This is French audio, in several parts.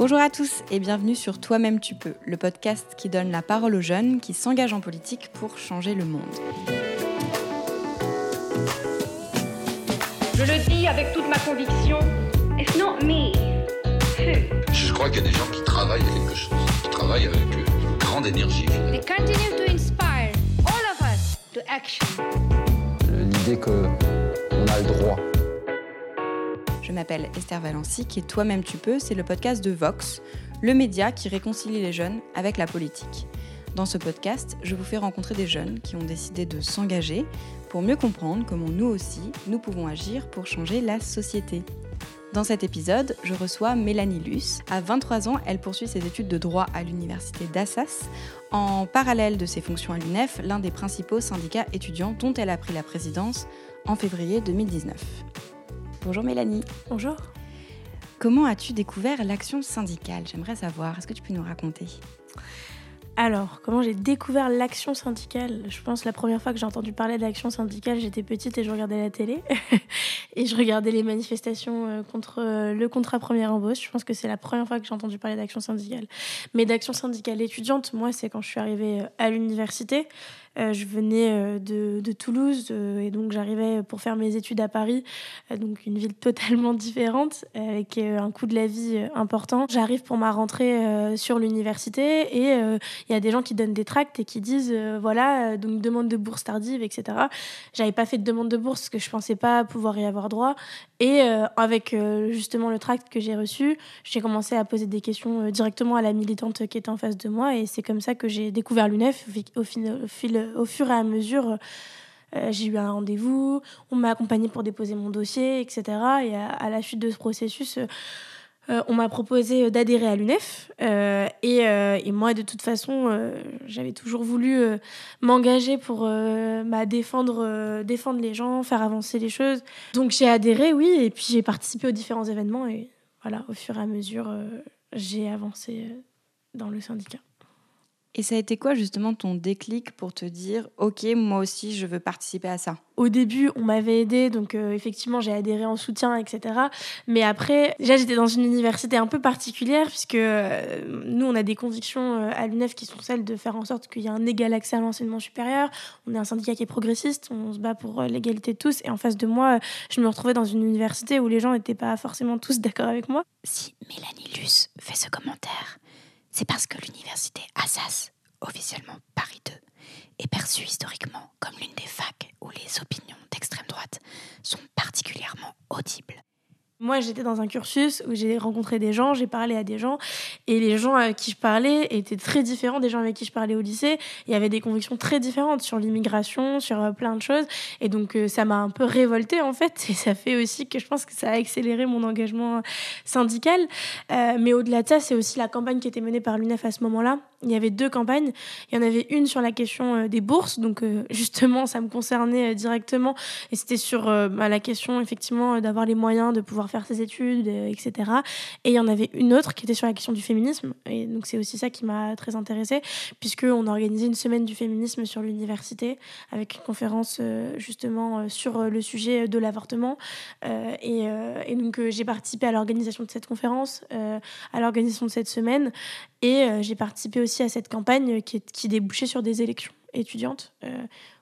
Bonjour à tous et bienvenue sur Toi-même tu peux, le podcast qui donne la parole aux jeunes qui s'engagent en politique pour changer le monde. Je le dis avec toute ma conviction, it's not me. Je crois qu'il y a des gens qui travaillent à quelque chose, qui travaillent avec une grande énergie. They continue to inspire all of us to action. L'idée qu'on a le droit je m'appelle Esther Valency et Toi-même tu peux, c'est le podcast de Vox, le média qui réconcilie les jeunes avec la politique. Dans ce podcast, je vous fais rencontrer des jeunes qui ont décidé de s'engager pour mieux comprendre comment nous aussi, nous pouvons agir pour changer la société. Dans cet épisode, je reçois Mélanie Luce. À 23 ans, elle poursuit ses études de droit à l'université d'Assas. En parallèle de ses fonctions à l'UNEF, l'un des principaux syndicats étudiants dont elle a pris la présidence en février 2019. Bonjour Mélanie. Bonjour. Comment as-tu découvert l'action syndicale? J'aimerais savoir. Est-ce que tu peux nous raconter? Alors, comment j'ai découvert l'action syndicale? Je pense la première fois que j'ai entendu parler d'action syndicale, j'étais petite et je regardais la télé. et je regardais les manifestations euh, contre euh, le contrat première embauche. Je pense que c'est la première fois que j'ai entendu parler d'action syndicale. Mais d'action syndicale étudiante, moi, c'est quand je suis arrivée euh, à l'université. Euh, je venais euh, de, Toulouse euh, et donc j'arrivais pour faire mes études à Paris, donc une ville totalement différente avec un coût de la vie important. J'arrive pour ma rentrée sur l'université et il y a des gens qui donnent des tracts et qui disent voilà, donc demande de bourse tardive, etc. J'avais pas fait de demande de bourse parce que je pensais pas pouvoir y avoir droit. Et avec justement le tract que j'ai reçu, j'ai commencé à poser des questions directement à la militante qui était en face de moi et c'est comme ça que j'ai découvert l'UNEF au, au fil au fur et à mesure, euh, j'ai eu un rendez-vous, on m'a accompagné pour déposer mon dossier, etc. Et à, la suite de ce processus, euh, on m'a proposé d'adhérer à l'UNEF. Euh, et, moi, de toute façon, j'avais toujours voulu m'engager pour bah, défendre, défendre les gens, faire avancer les choses. Donc j'ai adhéré, oui, et puis j'ai participé aux différents événements. Et voilà, au fur et à mesure, j'ai avancé dans le syndicat. Et ça a été quoi justement ton déclic pour te dire ok moi aussi je veux participer à ça? Au début on m'avait aidé donc euh, effectivement j'ai adhéré en soutien etc. Mais après déjà j'étais dans une université un peu particulière puisque euh, nous on a des convictions euh, à l'UNEF qui sont celles de faire en sorte qu'il y ait un égal accès à l'enseignement supérieur. On est un syndicat qui est progressiste, on se bat pour l'égalité de tous et en face de moi je me retrouvais dans une université où les gens n'étaient pas forcément tous d'accord avec moi. Si Mélanie Luce fait ce commentaire c'est parce que l'université Assas, officiellement Paris 2, est perçue historiquement comme l'une des facs où les opinions d'extrême droite sont particulièrement audibles. Moi, j'étais dans un cursus où j'ai rencontré des gens, j'ai parlé à des gens, et les gens avec qui je parlais étaient très différents des gens avec qui je parlais au lycée. Il y avait des convictions très différentes sur l'immigration, sur euh, plein de choses, et donc euh, ça m'a un peu révoltée en fait, et ça fait aussi que je pense que ça a accéléré mon engagement syndical. Euh, mais au-delà de ça, c'est aussi la campagne qui était menée par l'UNEF à ce moment-là. Il y avait deux campagnes. Il y en avait une sur la question des bourses, donc justement, ça me concernait directement, et c'était sur bah, la question effectivement d'avoir les moyens de pouvoir faire ses études, euh, etc. Et il y en avait une autre qui était sur la question du féminisme. Et donc c'est aussi ça qui m'a très intéressée, puisqu'on a organisé une semaine du féminisme sur l'université, avec une conférence euh, justement euh, sur le sujet de l'avortement. Et, et, donc j'ai participé à l'organisation de cette conférence, à l'organisation de cette semaine, et j'ai participé aussi à cette campagne qui, qui débouchait sur des élections étudiantes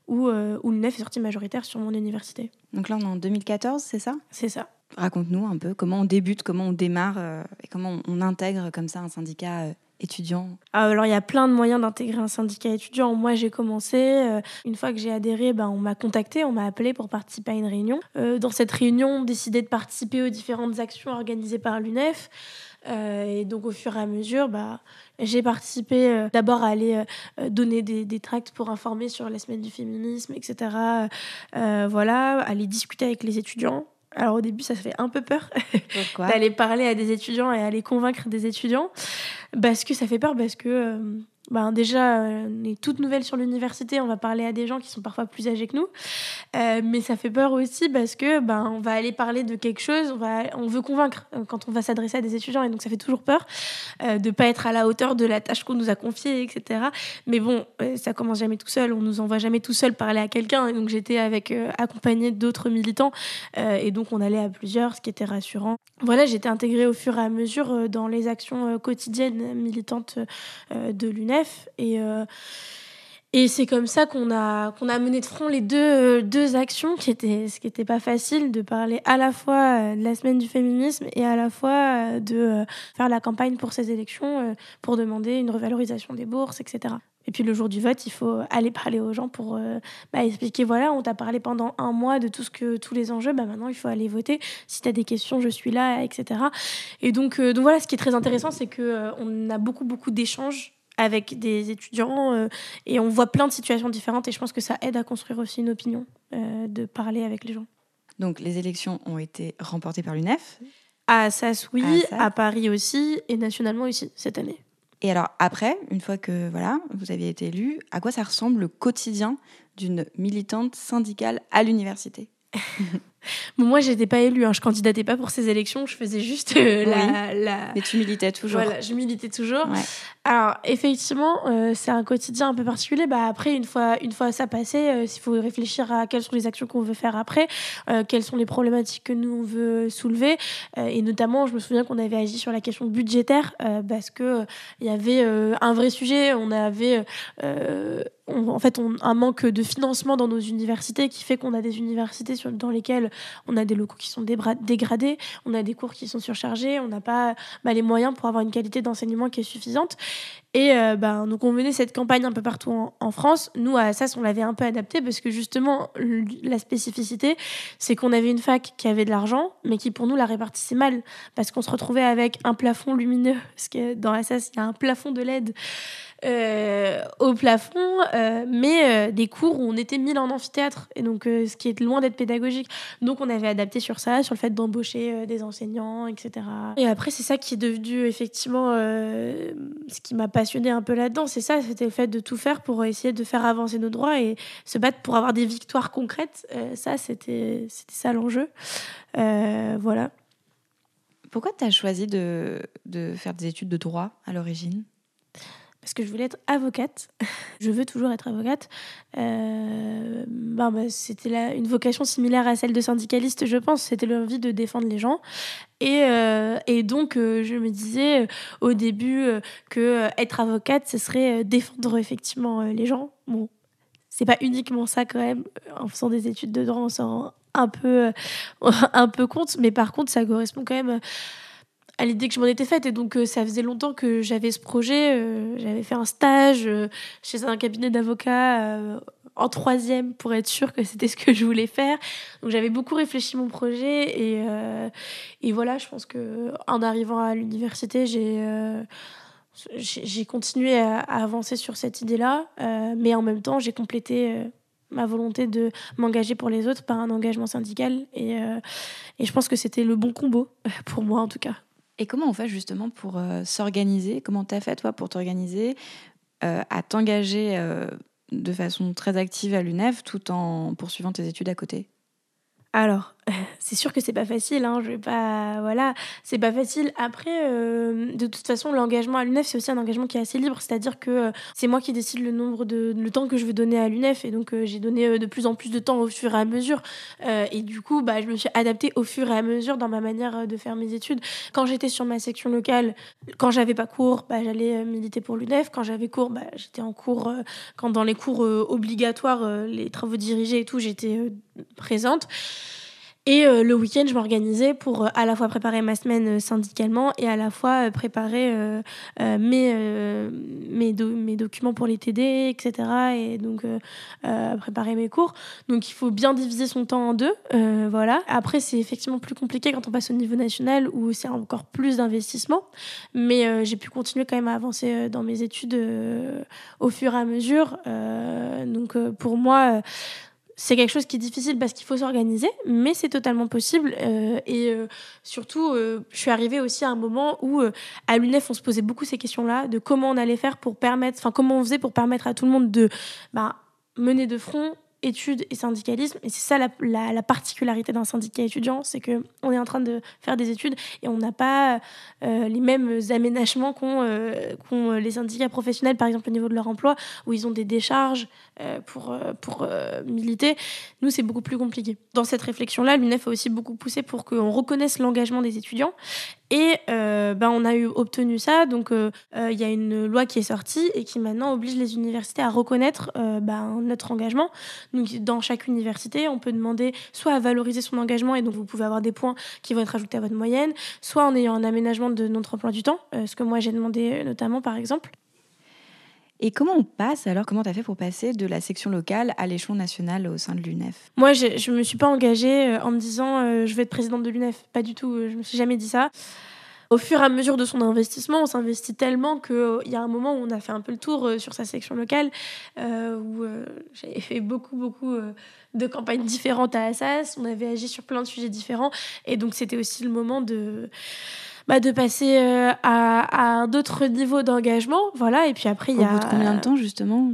où, où le NEF est sorti majoritaire sur mon université. Donc là, on est en 2014, c'est ça? C'est ça. Raconte-nous un peu comment on débute, comment on démarre euh, et comment on, intègre comme ça un syndicat euh, étudiant ah, Alors, il y a plein de moyens d'intégrer un syndicat étudiant. Moi, j'ai commencé, euh, une fois que j'ai adhéré, ben, on m'a contacté, on m'a appelé pour participer à une réunion. dans cette réunion, on décidait de participer aux différentes actions organisées par l'UNEF. Et donc, au fur et à mesure, bah, j'ai participé d'abord à aller donner des, des, tracts pour informer sur la semaine du féminisme, etc. voilà, aller discuter avec les étudiants. Alors au début, ça fait un peu peur d'aller parler à des étudiants et aller convaincre des étudiants. Parce que ça fait peur, parce que euh, ben déjà, on est toute nouvelle sur l'université, on va parler à des gens qui sont parfois plus âgés que nous. Euh, mais ça fait peur aussi parce que ben, on va aller parler de quelque chose, on, va, on veut convaincre euh, quand on va s'adresser à des étudiants. Et donc, ça fait toujours peur euh, de ne pas être à la hauteur de la tâche qu'on nous a confiée, etc. Mais bon, ça commence jamais tout seul, on nous envoie jamais tout seul parler à quelqu'un. Et donc, j'étais avec accompagnée d'autres militants. et donc, on allait à plusieurs, ce qui était rassurant. Voilà, j'étais intégrée au fur et à mesure dans les actions quotidiennes militantes de l'UNED et, euh, et c'est comme ça qu'on a, qu'on a mené de front les deux, deux actions, qui étaient, ce qui n'était pas facile, de parler à la fois euh, de la semaine du féminisme et à la fois euh, de faire la campagne pour ces élections, pour demander une revalorisation des bourses, etc. Et puis le jour du vote, il faut aller parler aux gens pour bah, expliquer voilà, on t'a parlé pendant un mois de tout ce que tous les enjeux, bah, maintenant il faut aller voter. Si tu as des questions, je suis là, etc. Et donc, donc voilà, ce qui est très intéressant, c'est qu'on on a beaucoup, beaucoup d'échanges avec des étudiants euh, et on voit plein de situations différentes et je pense que ça aide à construire aussi une opinion, euh, de parler avec les gens. Donc les élections ont été remportées par l'UNEF À Assas, oui, à, Paris aussi et nationalement aussi cette année. Et alors après, une fois que voilà, vous aviez été élu, à quoi ça ressemble le quotidien d'une militante syndicale à l'université? Bon, moi, j'étais pas élue, hein. je candidatais pas pour ces élections, je faisais juste euh, la, la, Mais tu militais toujours. Voilà, je militais toujours. Alors, effectivement, euh, c'est un quotidien un peu particulier. Bah, après, une fois, une fois ça passé, euh, il faut réfléchir à quelles sont les actions qu'on veut faire après, quelles sont les problématiques que nous, on veut soulever. et notamment, je me souviens qu'on avait agi sur la question budgétaire parce qu'il il y avait un vrai sujet. On avait en fait on, un manque de financement dans nos universités qui fait qu'on a des universités dans lesquelles on a des locaux qui sont dégradés, on a des cours qui sont surchargés, on n'a pas bah, les moyens pour avoir une qualité d'enseignement qui est suffisante. Et euh, bah, donc on menait cette campagne un peu partout en, France. Nous, à Assas, on l'avait un peu adapté parce que justement, la spécificité, c'est qu'on avait une fac qui avait de l'argent, mais qui pour nous la répartissait mal parce qu'on se retrouvait avec un plafond lumineux, parce que dans Assas, il y a un plafond de LED. Euh, au plafond, euh, mais des cours où on était mis en amphithéâtre, et donc ce qui est loin d'être pédagogique. Donc on avait adapté sur ça, sur le fait d'embaucher des enseignants, etc. Et après, c'est ça qui est devenu effectivement ce qui m'a un peu là-dedans, c'est ça, c'était le fait de tout faire pour essayer de faire avancer nos droits et se battre pour avoir des victoires concrètes. ça, c'était ça l'enjeu. voilà. Pourquoi tu as choisi de, de faire des études de droit à l'origine? Parce que je voulais être avocate. je veux toujours être avocate. Ben, c'était une vocation similaire à celle de syndicaliste, je pense. C'était l'envie de défendre les gens. Et, euh, donc, euh, je me disais au début que être avocate, ce serait défendre effectivement les gens. Bon, c'est pas uniquement ça quand même. En faisant des études de droit, on s'en rend un peu, un peu compte. Mais par contre, ça correspond quand même à l'idée que je m'en étais faite. Et donc, euh, ça faisait longtemps que j'avais ce projet. Euh, j'avais fait un stage euh, chez un cabinet d'avocats en troisième pour être sûre que c'était ce que je voulais faire. Donc, j'avais beaucoup réfléchi mon projet. Et, et voilà, je pense que en arrivant à l'université, j'ai j'ai continué à, avancer sur cette idée-là, mais en même temps, j'ai complété ma volonté de m'engager pour les autres par un engagement syndical. Et, et je pense que c'était le bon combo, pour moi en tout cas. Et comment on fait justement pour euh, s'organiser? Comment tu as fait toi pour t'organiser, euh, à t'engager euh, de façon très active à l'UNEF tout en poursuivant tes études à côté? Alors, c'est sûr que c'est pas facile, hein, je vais pas. Voilà, c'est pas facile. Après, euh, de toute façon, l'engagement à l'UNEF, c'est aussi un engagement qui est assez libre, c'est-à-dire que euh, c'est moi qui décide le nombre de. le temps que je veux donner à l'UNEF, et donc euh, j'ai donné de plus en plus de temps au fur et à mesure. et du coup, bah, je me suis adaptée au fur et à mesure dans ma manière de faire mes études. Quand j'étais sur ma section locale, quand j'avais pas cours, bah, j'allais militer pour l'UNEF. Quand j'avais cours, bah, j'étais en cours. quand dans les cours obligatoires, les travaux dirigés et tout, j'étais présente. Et euh, le week-end, je m'organisais pour euh, à la fois préparer ma semaine euh, syndicalement et à la fois préparer mes, mes, documents pour les TD, etc. Et donc préparer mes cours. Donc il faut bien diviser son temps en deux. voilà. Après, c'est effectivement plus compliqué quand on passe au niveau national où c'est encore plus d'investissement. Mais j'ai pu continuer quand même à avancer dans mes études au fur et à mesure. donc pour moi, c'est quelque chose qui est difficile parce qu'il faut s'organiser, mais c'est totalement possible. Euh, et euh, surtout, euh, je suis arrivée aussi à un moment où à l'UNEF, on se posait beaucoup ces questions-là, de comment on allait faire pour permettre, enfin comment on faisait pour permettre à tout le monde de bah, mener de front études et syndicalisme. Et c'est ça la, particularité d'un syndicat étudiant, c'est qu'on est en train de faire des études et on n'a pas euh, les mêmes aménagements qu'ont euh, les syndicats professionnels, par exemple au niveau de leur emploi, où ils ont des décharges euh, pour, pour militer. Nous, c'est beaucoup plus compliqué. Dans cette réflexion-là, l'UNEF a aussi beaucoup poussé pour qu'on reconnaisse l'engagement des étudiants et euh, ben, on a eu, obtenu ça. Donc, euh, euh, il y a une loi qui est sortie et qui maintenant oblige les universités à reconnaître ben, notre engagement. Donc, dans chaque université, on peut demander soit à valoriser son engagement et donc vous pouvez avoir des points qui vont être ajoutés à votre moyenne, soit en ayant un aménagement de notre emploi du temps, ce que moi j'ai demandé notamment par exemple. Et comment on passe alors Comment tu as fait pour passer de la section locale à l'échelon national au sein de l'UNEF? Moi, je ne me suis pas engagée euh, en me disant euh, je vais être présidente de l'UNEF. Pas du tout. Euh, je me suis jamais dit ça. Au fur et à mesure de son investissement, on s'investit tellement qu'il y a un moment où on a fait un peu le tour sur sa section locale, où j'avais fait beaucoup, beaucoup de campagnes différentes à Assas. On avait agi sur plein de sujets différents. Et donc, c'était aussi le moment de bah, de passer euh, à, à d'autres niveaux d'engagement. Voilà, et puis après, il y a. Au bout de combien de temps, justement?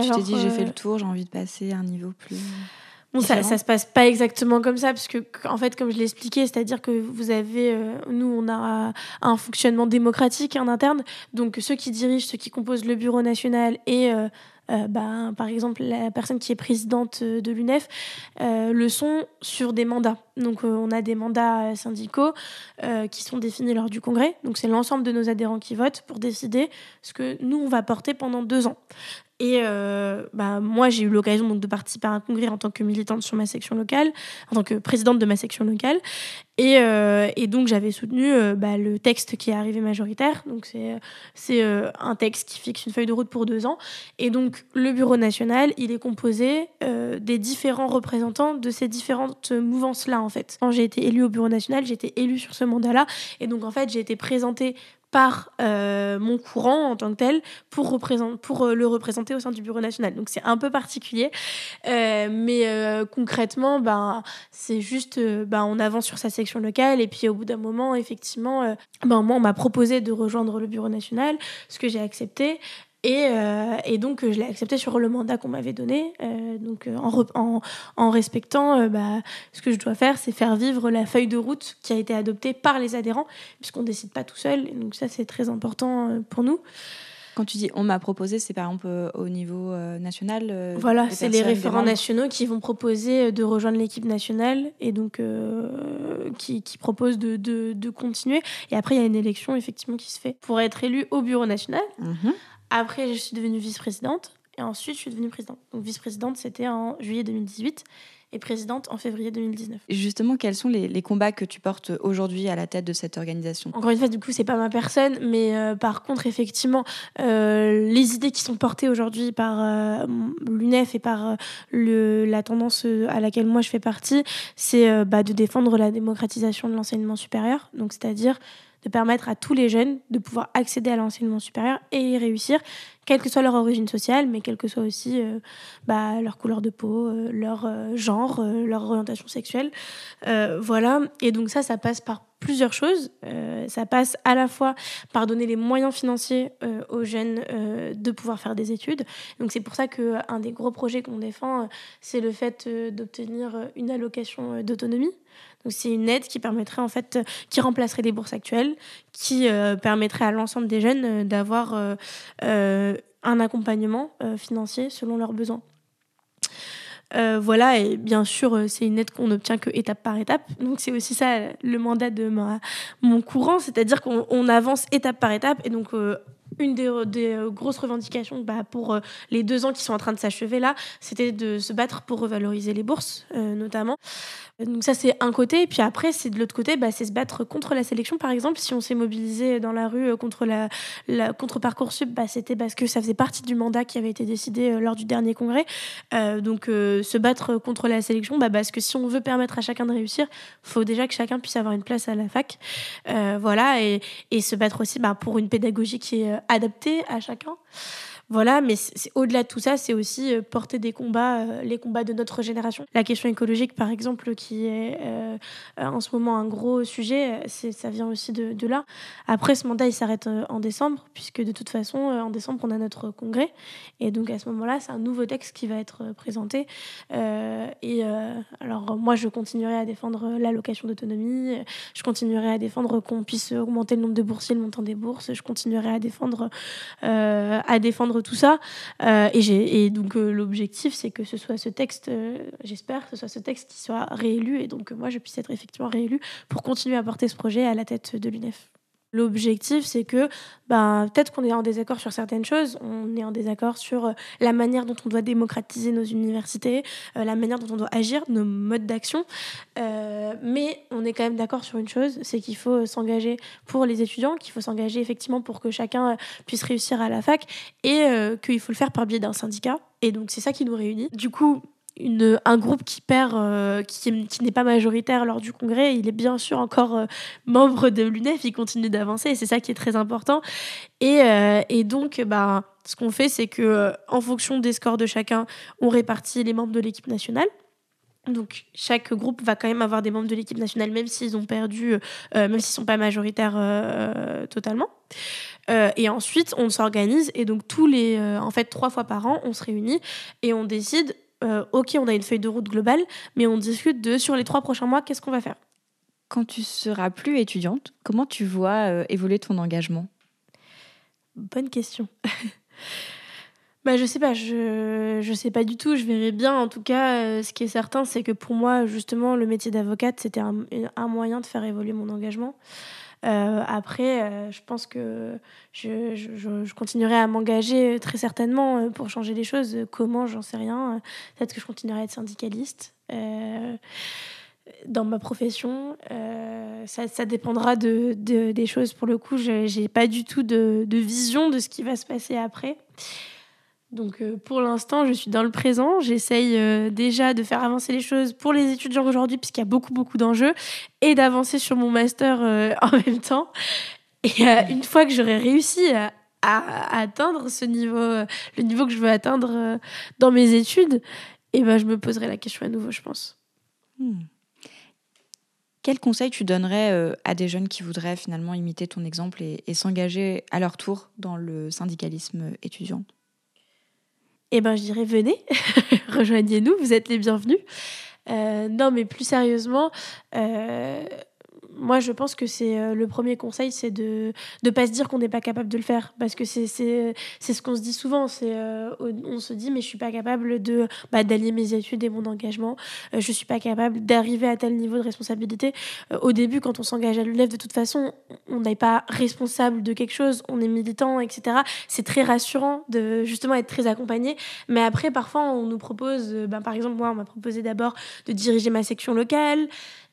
Tu t'es dit, j'ai fait le euh, tour, j'ai envie de passer à un niveau plus. Bon, ça, ça se passe pas exactement comme ça, parce que, en fait, comme je l'ai expliqué, c'est-à-dire que vous avez, euh, nous, on a un fonctionnement démocratique en interne, donc ceux qui dirigent, ceux qui composent le bureau national et euh, ben, par exemple, la personne qui est présidente euh, de l'UNEF euh, le sont sur des mandats. Donc, on a des mandats syndicaux qui sont définis lors du congrès. Donc, c'est l'ensemble de nos adhérents qui votent pour décider ce que nous, on va porter pendant deux ans. Et euh, bah, moi, j'ai eu l'occasion donc, de participer à un congrès en tant que militante sur ma section locale, en tant que présidente de ma section locale. Et, euh, et donc, j'avais soutenu euh, bah, le texte qui est arrivé majoritaire. Donc, c'est, c'est un texte qui fixe une feuille de route pour deux ans. Et donc, le Bureau national, il est composé des différents représentants de ces différentes mouvances-là, en fait. Quand j'ai été élue au Bureau national, j'ai été élue sur ce mandat-là. Et donc, en fait, j'ai été présentée par euh, mon courant en tant que tel pour, euh, le représenter au sein du Bureau national. Donc c'est un peu particulier, euh, mais concrètement, ben, c'est juste, ben, on avance sur sa section locale et puis au bout d'un moment, effectivement, ben, moi, on m'a proposé de rejoindre le Bureau national, ce que j'ai accepté. Et, euh, et, donc, je l'ai accepté sur le mandat qu'on m'avait donné. Euh, donc, euh, en, en, en, respectant, bah, ce que je dois faire, c'est faire vivre la feuille de route qui a été adoptée par les adhérents, puisqu'on ne décide pas tout seul. donc, ça, c'est très important pour nous. Quand tu dis on m'a proposé, c'est par exemple au niveau national Voilà, c'est les référents nationaux qui vont proposer de rejoindre l'équipe nationale et donc qui, qui proposent de, de, de, continuer. Et après, il y a une élection effectivement qui se fait pour être élu au bureau national. Mhm. Après, je suis devenue vice-présidente. Et ensuite, je suis devenue présidente. Donc, vice-présidente, c'était en juillet 2018 et présidente en février 2019. Et justement, quels sont les, combats que tu portes aujourd'hui à la tête de cette organisation? Encore une fois, du coup, c'est pas ma personne, mais euh, par contre, effectivement, euh, les idées qui sont portées aujourd'hui par euh, l'UNEF et par le, la tendance à laquelle moi je fais partie, c'est bah, de défendre la démocratisation de l'enseignement supérieur. Donc, c'est-à-dire de permettre à tous les jeunes de pouvoir accéder à l'enseignement supérieur et y réussir, quelle que soit leur origine sociale, mais quelle que soit aussi euh, bah, leur couleur de peau, euh, leur euh, genre, leur orientation sexuelle. voilà. Et donc ça, ça passe par plusieurs choses. ça passe à la fois par donner les moyens financiers aux jeunes de pouvoir faire des études. Donc c'est pour ça qu'un des gros projets qu'on défend, c'est le fait d'obtenir une allocation d'autonomie. Donc c'est une aide qui permettrait en fait, qui remplacerait les bourses actuelles, qui euh, permettrait à l'ensemble des jeunes euh, d'avoir euh, un accompagnement financier selon leurs besoins. voilà, et bien sûr, c'est une aide qu'on n'obtient que étape par étape. Donc, c'est aussi ça le mandat de mon courant, c'est-à-dire qu'on avance étape par étape. Et donc, une des, des, grosses revendications bah, pour les deux ans qui sont en train de s'achever là, c'était de se battre pour revaloriser les bourses, notamment. Donc ça c'est un côté, et puis après c'est de l'autre côté, bah, c'est se battre contre la sélection par exemple. Si on s'est mobilisé dans la rue euh, contre la, contre parcoursup, bah, c'était parce que ça faisait partie du mandat qui avait été décidé euh, lors du dernier congrès. Euh, donc se battre contre la sélection, bah, parce que si on veut permettre à chacun de réussir, faut déjà que chacun puisse avoir une place à la fac, voilà, et, et se battre aussi bah, pour une pédagogie qui est adaptée à chacun. Voilà, mais c'est au-delà de tout ça, c'est aussi euh, porter des combats, euh, les combats de notre génération. La question écologique, par exemple, qui est euh, en ce moment un gros sujet, ça vient aussi de, là. Après, ce mandat, il s'arrête en décembre, puisque de toute façon, en décembre, on a notre congrès. Et donc, à ce moment-là, c'est un nouveau texte qui va être présenté. et alors, moi, je continuerai à défendre l'allocation d'autonomie, je continuerai à défendre qu'on puisse augmenter le nombre de boursiers, le montant des bourses, je continuerai à défendre, à défendre tout ça. Euh, et, et, donc euh, l'objectif, c'est que ce soit ce texte, euh, j'espère que ce soit ce texte qui soit réélu et donc moi je puisse être effectivement réélu pour continuer à porter ce projet à la tête de l'UNEF. L'objectif, c'est que ben, peut-être qu'on est en désaccord sur certaines choses, on est en désaccord sur euh, la manière dont on doit démocratiser nos universités, euh, la manière dont on doit agir, nos modes d'action, euh, mais on est quand même d'accord sur une chose, c'est qu'il faut s'engager pour les étudiants, qu'il faut s'engager effectivement pour que chacun puisse réussir à la fac et qu'il faut le faire par biais d'un syndicat. Et donc c'est ça qui nous réunit. Du coup, un groupe qui perd, euh, qui, n'est pas majoritaire lors du congrès, il est bien sûr encore euh, membre de l'UNEF, il continue d'avancer et c'est ça qui est très important. Et, euh, donc, bah, ce qu'on fait, c'est que en fonction des scores de chacun, on répartit les membres de l'équipe nationale. Donc chaque groupe va quand même avoir des membres de l'équipe nationale, même s'ils ont perdu, même s'ils sont pas majoritaires totalement. et ensuite, on s'organise et donc tous les, en fait, trois fois par an, on se réunit et on décide euh, ok, on a une feuille de route globale, mais on discute de sur les trois prochains mois, qu'est-ce qu'on va faire. Quand tu seras plus étudiante, comment tu vois euh, évoluer ton engagement? Bonne question. bah, je sais pas, je, je sais pas du tout, je verrai bien. En tout cas, euh, ce qui est certain, c'est que pour moi, justement, le métier d'avocate, c'était un, un, moyen de faire évoluer mon engagement. Euh, après, euh, je pense que je, je, continuerai à m'engager très certainement euh, pour changer les choses. Comment, j'en sais rien. Peut-être que je continuerai à être syndicaliste dans ma profession. ça, ça, dépendra de, de, des choses. Pour le coup, je n'ai pas du tout de, de, vision de ce qui va se passer après. Donc euh, pour l'instant, je suis dans le présent. J'essaye euh, déjà de faire avancer les choses pour les étudiants aujourd'hui, puisqu'il y a beaucoup, beaucoup d'enjeux, et d'avancer sur mon master euh, en même temps. Et une fois que j'aurai réussi à, atteindre ce niveau, le niveau que je veux atteindre dans mes études, et eh ben, je me poserai la question à nouveau, je pense. Hmm. Quel conseil tu donnerais à des jeunes qui voudraient finalement imiter ton exemple et s'engager à leur tour dans le syndicalisme étudiant? Eh ben, je dirais venez, rejoignez-nous, vous êtes les bienvenus. Euh, non, mais plus sérieusement, euh, moi, je pense que c'est euh, le premier conseil, c'est de ne pas se dire qu'on n'est pas capable de le faire. Parce que c'est ce qu'on se dit souvent. c'est euh, on se dit, mais je suis pas capable de bah, d'allier mes études et mon engagement. Euh, je suis pas capable d'arriver à tel niveau de responsabilité. au début, quand on s'engage à l'UNEF, de toute façon, on n'est pas responsable de quelque chose. On est militant, etc. C'est très rassurant de justement être très accompagné. Mais après, parfois, on nous propose, ben, par exemple, moi, on m'a proposé d'abord de diriger ma section locale.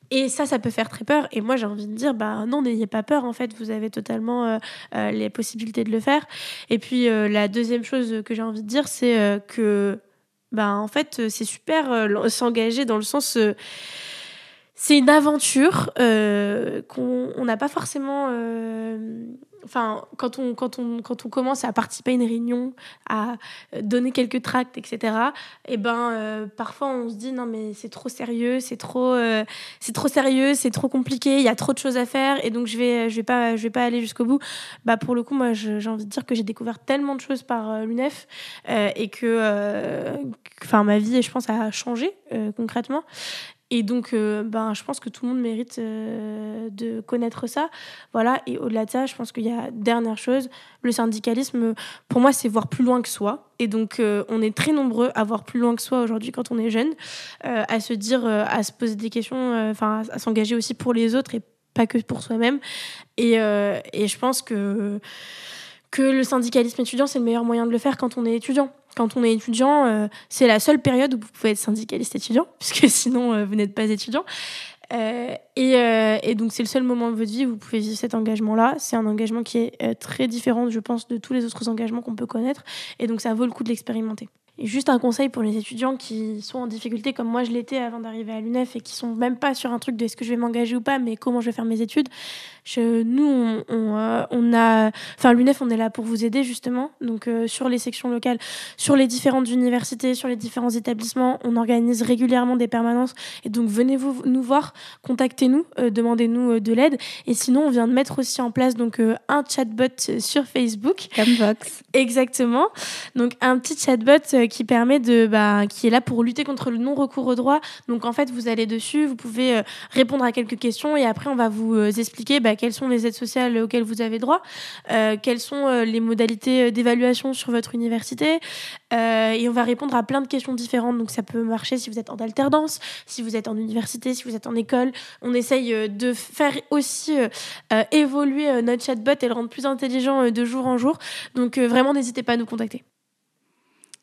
Et ça, ça peut faire très peur. Et moi, j'ai envie de dire, bah non, n'ayez pas peur. En fait, vous avez totalement euh, euh, les possibilités de le faire. Et puis, euh, la deuxième chose que j'ai envie de dire, c'est que, bah, en fait, c'est super s'engager dans le sens c'est une aventure qu'on n'a pas forcément enfin, quand on, quand, on, quand on commence à participer à une réunion, à donner quelques tracts, etc., et eh ben, euh, parfois on se dit non, mais c'est trop sérieux, c'est trop, euh, c'est trop sérieux, c'est trop compliqué, il y a trop de choses à faire, et donc je vais, je vais, pas, je vais pas aller jusqu'au bout. Bah, pour le coup, moi, j'ai envie de dire que j'ai découvert tellement de choses par euh, l'UNEF et que, enfin, ma vie, je pense, a changé concrètement. Et donc, euh, ben, je pense que tout le monde mérite euh, de connaître ça. Voilà. Et au-delà de ça, je pense qu'il y a dernière chose, le syndicalisme, pour moi, c'est voir plus loin que soi. Et donc, euh, on est très nombreux à voir plus loin que soi aujourd'hui quand on est jeune, à se dire, à se poser des questions, enfin, à s'engager aussi pour les autres et pas que pour soi-même. Et, et je pense que que le syndicalisme étudiant, c'est le meilleur moyen de le faire quand on est étudiant. Quand on est étudiant, euh, c'est la seule période où vous pouvez être syndicaliste étudiant, puisque sinon, euh, vous n'êtes pas étudiant. Euh, et, donc, c'est le seul moment de votre vie où vous pouvez vivre cet engagement-là. C'est un engagement qui est très différent, je pense, de tous les autres engagements qu'on peut connaître. Et donc, ça vaut le coup de l'expérimenter. Et juste un conseil pour les étudiants qui sont en difficulté comme moi je l'étais avant d'arriver à l'UNEF et qui sont même pas sur un truc de est-ce que je vais m'engager ou pas, mais comment je vais faire mes études. Je, nous, on, on, euh, on a, enfin l'UNEF, on est là pour vous aider justement. Donc euh, sur les sections locales, sur les différentes universités, sur les différents établissements, on organise régulièrement des permanences. Et donc venez vous nous voir, contactez-nous, euh, demandez-nous de l'aide. Et sinon, on vient de mettre aussi en place donc un chatbot sur Facebook. Comme Vox. Exactement. Donc un petit chatbot qui permet de, bah, qui est là pour lutter contre le non-recours au droit. Donc en fait, vous allez dessus, vous pouvez répondre à quelques questions et après on va vous expliquer bah, quelles sont les aides sociales auxquelles vous avez droit, euh, quelles sont euh, les modalités d'évaluation sur votre université. Euh, et on va répondre à plein de questions différentes. Donc ça peut marcher si vous êtes en alternance, si vous êtes en université, si vous êtes en école. On essaye de faire aussi évoluer notre chatbot et le rendre plus intelligent de jour en jour. Donc vraiment, n'hésitez pas à nous contacter.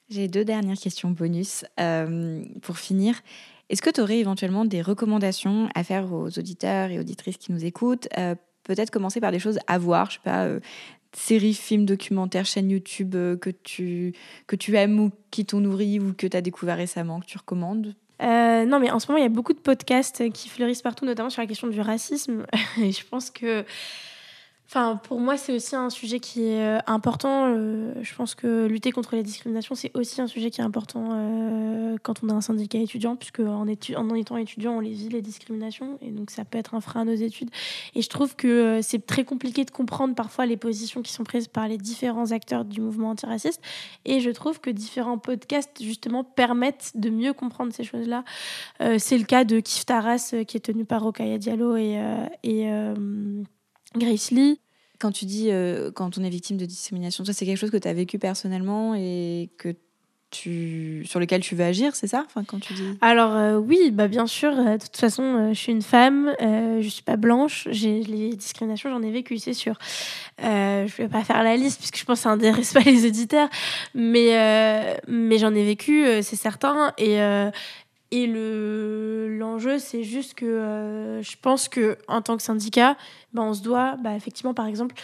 J'ai deux dernières questions bonus pour finir. Est-ce que tu aurais éventuellement des recommandations à faire aux auditeurs et auditrices qui nous écoutent? Euh, Peut-être commencer par des choses à voir, je sais pas, euh, séries, films, documentaires, chaînes YouTube euh, que, tu, que tu aimes ou qui t'ont nourri ou que tu as découvert récemment, que tu recommandes? Non, mais en ce moment, il y a beaucoup de podcasts qui fleurissent partout, notamment sur la question du racisme. et je pense que Enfin, pour moi, c'est aussi un sujet qui est euh, important. Euh, je pense que lutter contre les discriminations, c'est aussi un sujet qui est important euh, quand on a un syndicat étudiant, puisque en, en, étant étudiant, on les vit, les discriminations, et donc ça peut être un frein à nos études. Et je trouve que c'est très compliqué de comprendre parfois les positions qui sont prises par les différents acteurs du mouvement antiraciste. Et je trouve que différents podcasts, justement, permettent de mieux comprendre ces choses-là. c'est le cas de Kif Taras, qui est tenu par Rokaya Diallo et... et Grace Lee. Quand tu dis euh, quand on est victime de discrimination, c'est quelque chose que tu as vécu personnellement et que tu, sur lequel tu veux agir, c'est ça? Enfin, quand tu dis... Alors euh, oui, bah, bien sûr. Euh, de toute façon, je suis une femme, je suis pas blanche. J'ai les discriminations, j'en ai vécu, c'est sûr. je vais pas faire la liste puisque je pense que ça intéresse pas les auditeurs, mais mais j'en ai vécu, c'est certain. Et et le l'enjeu, c'est juste que je pense que en tant que syndicat, bah, on se doit, bah, effectivement, par exemple,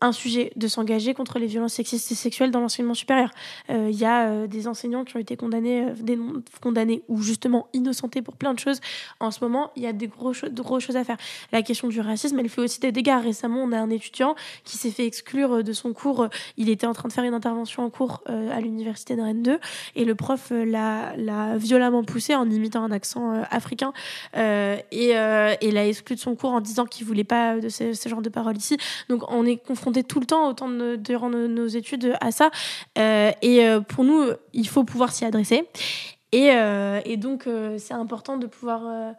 un sujet de s'engager contre les violences sexistes et sexuelles dans l'enseignement supérieur. Euh, il y a euh, des enseignants qui ont été condamnés, euh, condamnés ou justement innocentés pour plein de choses. En ce moment, il y a des gros, grosses choses à faire. La question du racisme, elle fait aussi des dégâts. Récemment, on a un étudiant qui s'est fait exclure de son cours. Il était en train de faire une intervention en cours à l'université de Rennes 2 et le prof l'a violemment poussé en imitant un accent africain et, et l'a exclu de son cours en disant qu'il voulait pas de ce, genre de paroles ici. Donc on est confronté tout le temps, autant de, durant nos, études, à ça. Euh, et euh, pour nous, il faut pouvoir s'y adresser. Et, euh, et donc c'est important de pouvoir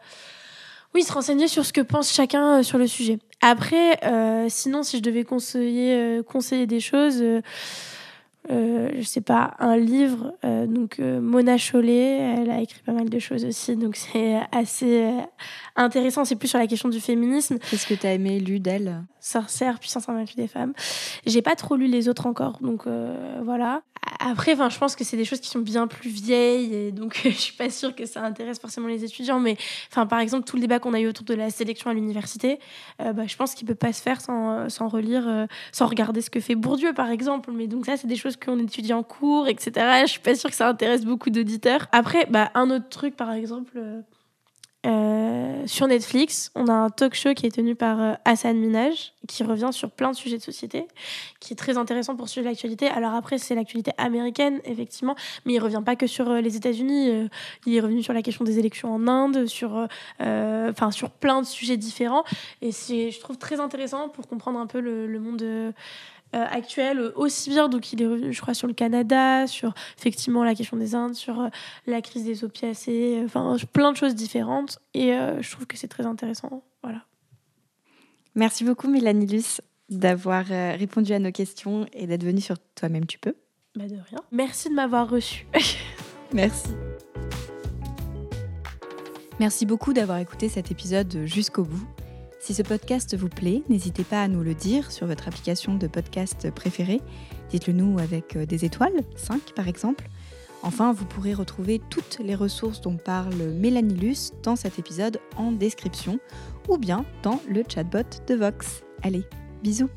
oui, se renseigner sur ce que pense chacun sur le sujet. Après, sinon, si je devais conseiller, conseiller des choses, euh, je sais pas, un livre. Euh, donc euh, Mona Chollet, elle a écrit pas mal de choses aussi, donc c'est assez intéressant. C'est plus sur la question du féminisme. Qu'est-ce que tu as aimé lu d'elle? Sorcière, puissance invaincue des femmes. J'ai pas trop lu les autres encore, donc voilà. Après, enfin, je pense que c'est des choses qui sont bien plus vieilles, et donc je suis pas sûre que ça intéresse forcément les étudiants. Mais enfin, par exemple, tout le débat qu'on a eu autour de la sélection à l'université, bah, je pense qu'il peut pas se faire sans, sans relire, sans regarder ce que fait Bourdieu, par exemple. Mais donc ça, c'est des choses qu'on étudie en cours, etc. Je suis pas sûre que ça intéresse beaucoup d'auditeurs. Après, bah, un autre truc, par exemple, euh, euh, sur Netflix, on a un talk show qui est tenu par euh, Hassan Minaj, qui revient sur plein de sujets de société, qui est très intéressant pour suivre l'actualité. Alors après, c'est l'actualité américaine, effectivement, mais il revient pas que sur les États-Unis. il est revenu sur la question des élections en Inde, sur, enfin, sur plein de sujets différents. Et c'est, je trouve, très intéressant pour comprendre un peu le monde euh, actuel aussi bien. Donc, il est revenu, je crois, sur le Canada, sur effectivement la question des Indes, sur euh, la crise des opiacés, enfin, plein de choses différentes. Et euh, je trouve que c'est très intéressant. Voilà. Merci beaucoup, Mélanie Luce, d'avoir répondu à nos questions et d'être venue sur Toi-même tu peux. Bah de rien. Merci de m'avoir reçu. Merci. Merci beaucoup d'avoir écouté cet épisode jusqu'au bout. Si ce podcast vous plaît, n'hésitez pas à nous le dire sur votre application de podcast préférée. Dites-le nous avec euh, des étoiles, 5 par exemple. Enfin, vous pourrez retrouver toutes les ressources dont parle Mélanie dans cet épisode en description ou bien dans le chatbot de Vox. Allez, bisous